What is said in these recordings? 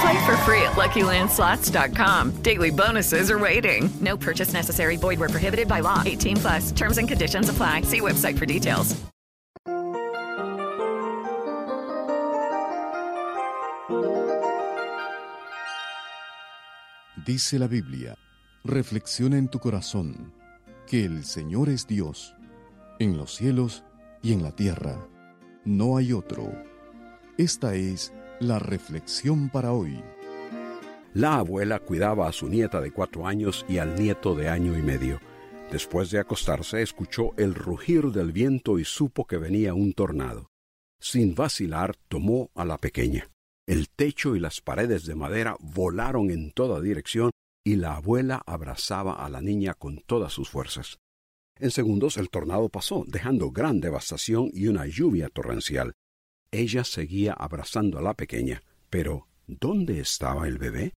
Play for free at LuckyLandSlots.com. Daily bonuses are waiting. No purchase necessary. Void where prohibited by law. 18 plus. Terms and conditions apply. See website for details. Dice la Biblia, reflexiona en tu corazón que el Señor es Dios, en los cielos y en la tierra. No hay otro. Esta es la reflexión para hoy. La abuela cuidaba a su nieta de cuatro años y al nieto de año y medio. Después de acostarse escuchó el rugir del viento y supo que venía un tornado. Sin vacilar tomó a la pequeña. El techo y las paredes de madera volaron en toda dirección y la abuela abrazaba a la niña con todas sus fuerzas. En segundos el tornado pasó, dejando gran devastación y una lluvia torrencial. Ella seguía abrazando a la pequeña, pero ¿dónde estaba el bebé?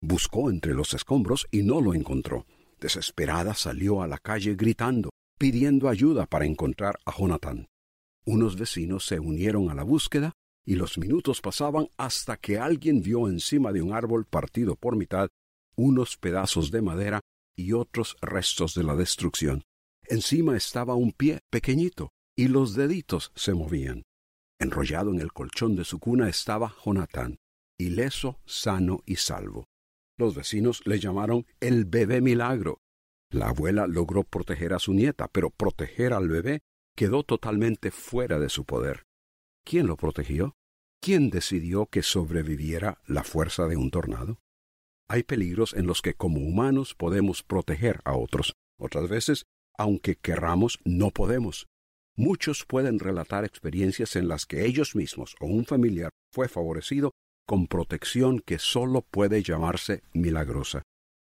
Buscó entre los escombros y no lo encontró. Desesperada salió a la calle gritando, pidiendo ayuda para encontrar a Jonathan. Unos vecinos se unieron a la búsqueda y los minutos pasaban hasta que alguien vio encima de un árbol partido por mitad unos pedazos de madera y otros restos de la destrucción. Encima estaba un pie pequeñito y los deditos se movían. Enrollado en el colchón de su cuna estaba Jonathan, ileso, sano y salvo. Los vecinos le llamaron el bebé milagro. La abuela logró proteger a su nieta, pero proteger al bebé quedó totalmente fuera de su poder. ¿Quién lo protegió? ¿Quién decidió que sobreviviera la fuerza de un tornado? Hay peligros en los que como humanos podemos proteger a otros. Otras veces, aunque querramos, no podemos. Muchos pueden relatar experiencias en las que ellos mismos o un familiar fue favorecido con protección que sólo puede llamarse milagrosa.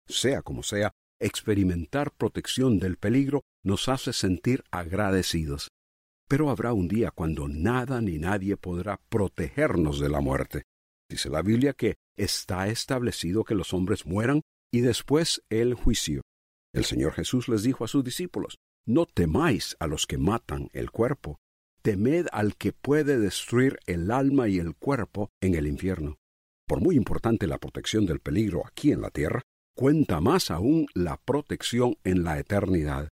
Sea como sea, experimentar protección del peligro nos hace sentir agradecidos. Pero habrá un día cuando nada ni nadie podrá protegernos de la muerte. Dice la Biblia que está establecido que los hombres mueran y después el juicio. El Señor Jesús les dijo a sus discípulos, No temáis a los que matan el cuerpo, temed al que puede destruir el alma y el cuerpo en el infierno. Por muy importante la protección del peligro aquí en la tierra, cuenta más aún la protección en la eternidad.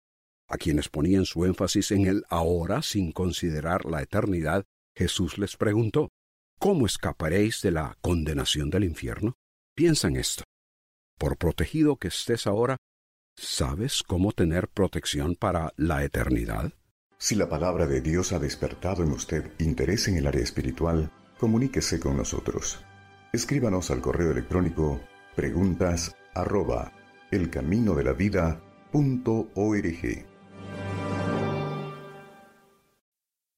A quienes ponían su énfasis en el ahora sin considerar la eternidad, Jesús les preguntó, ¿Cómo escaparéis de la condenación del infierno? Piensa en esto. Por protegido que estés ahora, ¿sabes cómo tener protección para la eternidad? Si la palabra de Dios ha despertado en usted interés en el área espiritual, comuníquese con nosotros. Escríbanos al correo electrónico preguntas arroba elcaminodelavida.org.